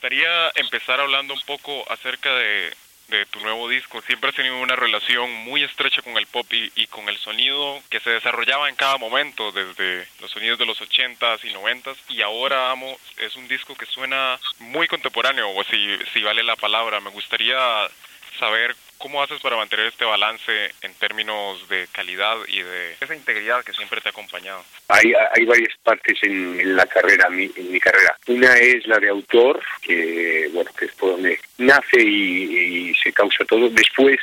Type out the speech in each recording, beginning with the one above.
gustaría empezar hablando un poco acerca de, de tu nuevo disco. Siempre has tenido una relación muy estrecha con el pop y, con el sonido que se desarrollaba en cada momento, desde los sonidos de los 80s y 90s. Y ahora, Amo, es un disco que suena muy contemporáneo, o si, si vale la palabra. Me gustaría saber ¿Cómo haces para mantener este balance en términos de calidad y de esa integridad que siempre te ha acompañado? Hay, hay varias partes en, la carrera, en mi carrera. Una es la de autor, que bueno, que es por donde nace y, se causa todo. Después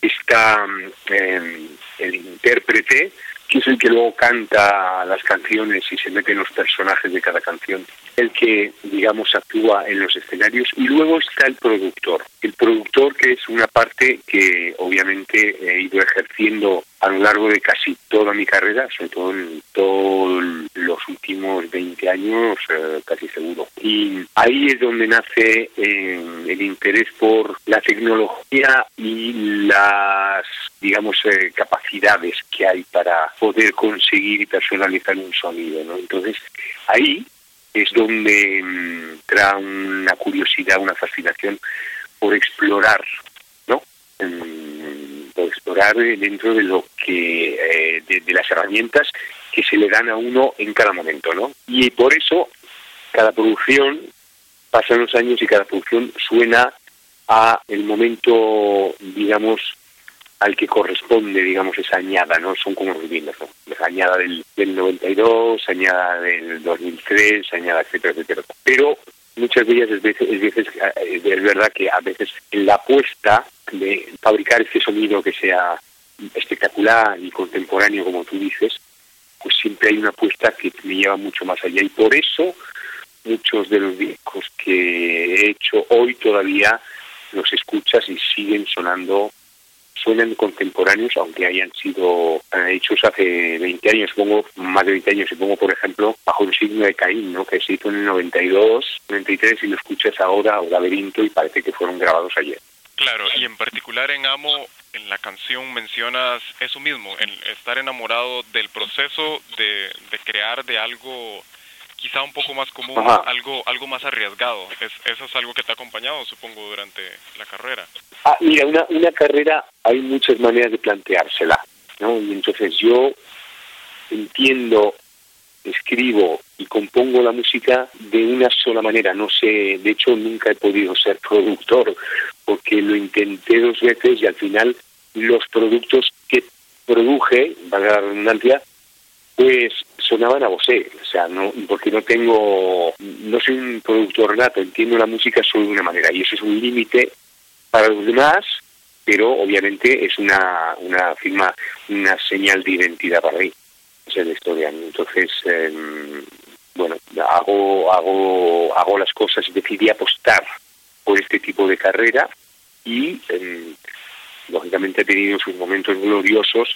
está em, el intérprete, que es el que luego canta las canciones y se mete en los personajes de cada canción el que, digamos, actúa en los escenarios. Y luego está el productor. El productor que es una parte que obviamente he ido ejerciendo a lo largo de casi toda mi carrera, sobre todo en todos los últimos 20 años, eh, casi seguro. Y ahí es donde nace eh, el interés por la tecnología y las, digamos, eh, capacidades que hay para poder conseguir y personalizar un sonido. ¿no? Entonces, ahí es donde entra una curiosidad, una fascinación por explorar, ¿no? por explorar dentro de lo que, eh, de, las herramientas que se le dan a uno en cada momento, ¿no? Y por eso cada producción, pasan los años y cada producción suena a el momento, digamos, al que corresponde, digamos, esa añada, ¿no? Son como vinos, ¿no? La añada del, del 92, añada del 2003, añada, etcétera, etcétera. Pero muchas de es, veces, es, veces, es verdad que a veces la apuesta de fabricar este sonido que sea espectacular y contemporáneo, como tú dices, pues siempre hay una apuesta que me lleva mucho más allá. Y por eso muchos de los discos que he hecho hoy todavía los escuchas y siguen sonando suenan contemporáneos, aunque hayan sido eh, hechos hace 20 años, supongo, más de 20 años, supongo, por ejemplo, bajo el signo de Caín, ¿no? que se hizo en el 92, 93, y lo escuchas ahora, o Laberinto, y parece que fueron grabados ayer. Claro, y en particular en Amo, en la canción mencionas eso mismo, el estar enamorado del proceso de, de crear de algo quizá un poco más común, algo algo más arriesgado. Es, eso es algo que te ha acompañado, supongo, durante la carrera. Ah, mira, una, una carrera hay muchas maneras de planteársela, ¿no? Y entonces yo entiendo, escribo y compongo la música de una sola manera. No sé, de hecho nunca he podido ser productor porque lo intenté dos veces y al final los productos que produje, valga la redundancia, pues sonaban a vosé, o sea, no, porque no tengo, no soy un productor nato, entiendo la música solo de una manera y eso es un límite para los demás, pero obviamente es una, una firma, una señal de identidad para mí, es la historia. Entonces, em, bueno, hago, hago, hago las cosas decidí apostar por este tipo de carrera y em, lógicamente he tenido sus momentos gloriosos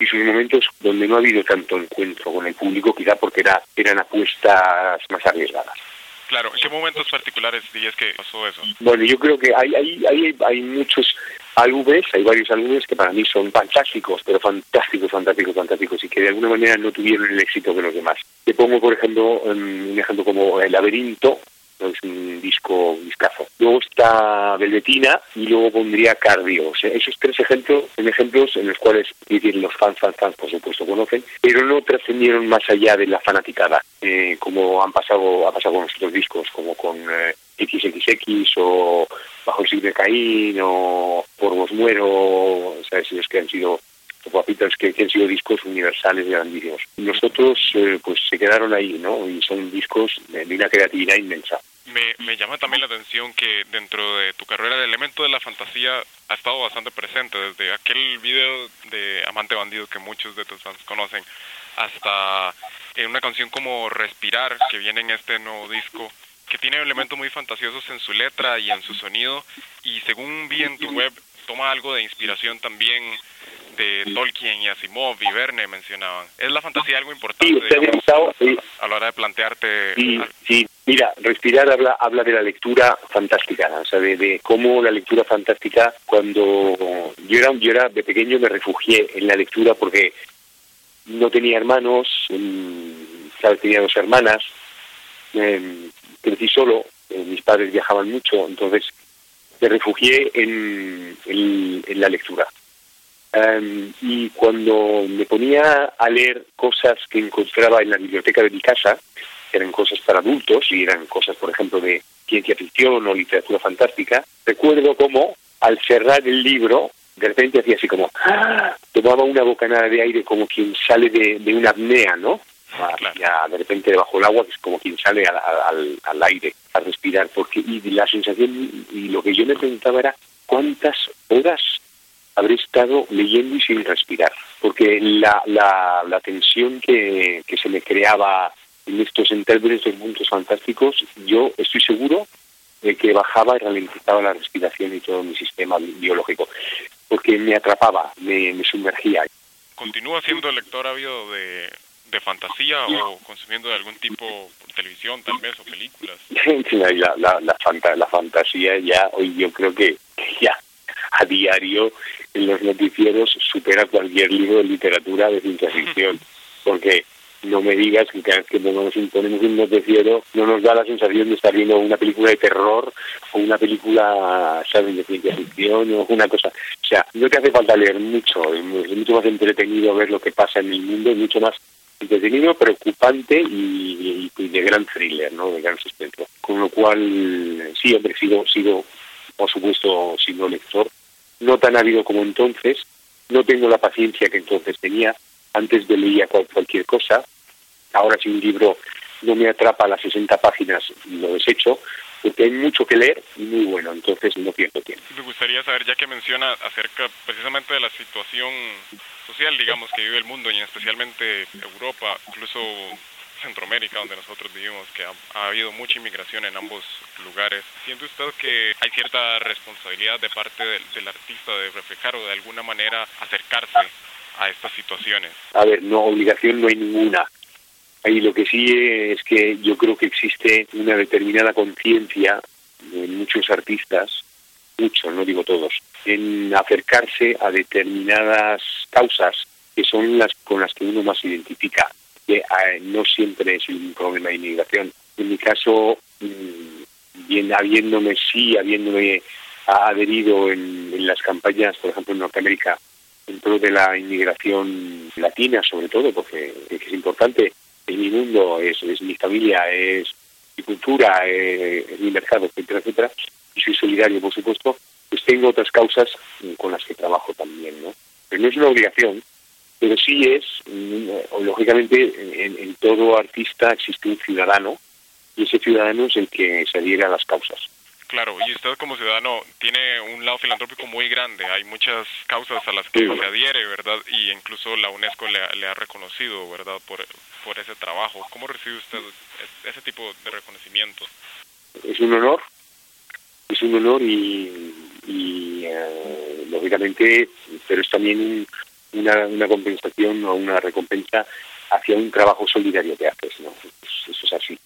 y sus momentos donde no ha habido tanto encuentro con el público, quizá porque era, eran apuestas más arriesgadas. Claro, ¿en qué momentos particulares dirías que pasó eso? Bueno, yo creo que hay, hay, hay, hay muchos álbumes, hay varios álbumes que para mí son fantásticos, pero fantásticos, fantásticos, fantásticos, y que de alguna manera no tuvieron el éxito que los demás. Te pongo, por ejemplo, un ejemplo como El laberinto, es un disco discazo. Luego está Velvetina y luego pondría Cardio. Esos tres ejemplos son ejemplos en los cuales los fans, fans, fans, por supuesto, conocen, pero no trascendieron más allá de la fanaticada, eh, como han pasado, ha pasado con otros discos, como con eh, XXX o Bajo el signo de Caín o Por vos muero, o sea, esos que han sido que, que, han sido discos universales grandísimos. Nosotros, eh, pues se quedaron ahí, ¿no? Y son discos de una creatividad inmensa. Me, me llama también la atención que dentro de tu carrera el elemento de la fantasía ha estado bastante presente, desde aquel video de Amante Bandido que muchos de tus fans conocen, hasta en una canción como Respirar, que viene en este nuevo disco, que tiene elementos muy fantasiosos en su letra y en su sonido, y según vi en tu web, toma algo de inspiración también de Tolkien y Asimov y Verne mencionaban. ¿Es la fantasía algo importante a la hora de plantearte? Sí, sí, mira, Respirar habla, habla de la lectura fantástica, o sea, de, cómo la lectura fantástica, cuando yo era, yo era de pequeño me refugié en la lectura porque no tenía hermanos, mm, tenía dos hermanas, crecí solo eh, mis padres viajaban mucho, entonces me refugié en, en, la lectura. Em, y cuando me ponía a leer cosas que encontraba en la biblioteca de mi casa, eran cosas para adultos y eran cosas, por ejemplo, de ciencia ficción o literatura fantástica, recuerdo cómo al cerrar el libro, de repente hacía así como, ¡ah! tomaba una bocanada de aire como quien sale de, de una apnea, ¿no? Ya de repente debajo del agua, que es como quien sale al, al, al, aire a respirar, porque y la sensación, y lo que yo me preguntaba era, ¿cuántas horas habré estado leyendo y sin respirar? Porque la, la, la tensión que, que se me creaba en estos en estos mundos fantásticos, yo estoy seguro de que bajaba y ralentizaba la respiración y todo mi sistema biológico, porque me atrapaba, me, sumergía. ¿Continúa siendo lector ávido de, de fantasía o consumiendo de algún tipo por televisión tal vez o películas? la, la, la, la fantasía ya, hoy yo creo que ya a diario en los noticieros supera cualquier libro de literatura de ciencia ficción, porque no me digas que cada vez que ponemos un, ponemos un noticiero no nos da la sensación de estar viendo una película de terror o una película, ¿sabes?, de ciencia ficción o una cosa. O sea, no te hace falta leer mucho, es mucho más entretenido ver lo que pasa en el mundo, es mucho más entretenido, preocupante y, de gran thriller, ¿no?, de gran suspenso. Con lo cual, sí, hombre, sigo, sigo, por supuesto, siendo lector, no tan ávido como entonces, no tengo la paciencia que entonces tenía, antes de leía cualquier cosa, ahora si un libro no me atrapa a las 60 páginas, lo desecho, porque hay mucho que leer muy bueno, entonces no pierdo tiempo. Me gustaría saber, ya que menciona acerca precisamente de la situación social, digamos, que vive el mundo y especialmente Europa, incluso Centroamérica, donde nosotros vivimos, que ha, habido mucha inmigración en ambos lugares. ¿Siente usted que hay cierta responsabilidad de parte del artista de reflejar o de alguna manera acercarse a estas situaciones? A ver, no, obligación no hay ninguna. Ahí lo que sí es que yo creo que existe una determinada conciencia en muchos artistas, muchos, no digo todos, en acercarse a determinadas causas que son las con las que uno más se identifica, que eh, no siempre es un problema de inmigración. En mi caso, mm, bien habiéndome sí, habiéndome adherido en, en las campañas, por ejemplo, en Norteamérica, dentro de la inmigración latina, sobre todo, porque es importante. Es mi mundo, es, es mi familia, es mi cultura, es, mi mercado, etcétera, etcétera. Y soy solidario, por supuesto. Pues tengo otras causas con las que trabajo también, ¿no? Pero no es una obligación, pero sí es, mm, lógicamente, en, en todo artista existe un ciudadano y ese ciudadano es el que se adhiere a las causas. Claro, y usted como ciudadano tiene un lado filantrópico muy grande. Hay muchas causas a las que se adhiere, ¿verdad? Y incluso la UNESCO le, ha reconocido, ¿verdad? Por, por ese trabajo. ¿Cómo recibe usted ese tipo de reconocimiento? Es un honor, es un honor y, y eh, lógicamente, pero es también una, una compensación o una recompensa hacia un trabajo solidario que haces, ¿no? Eso es así.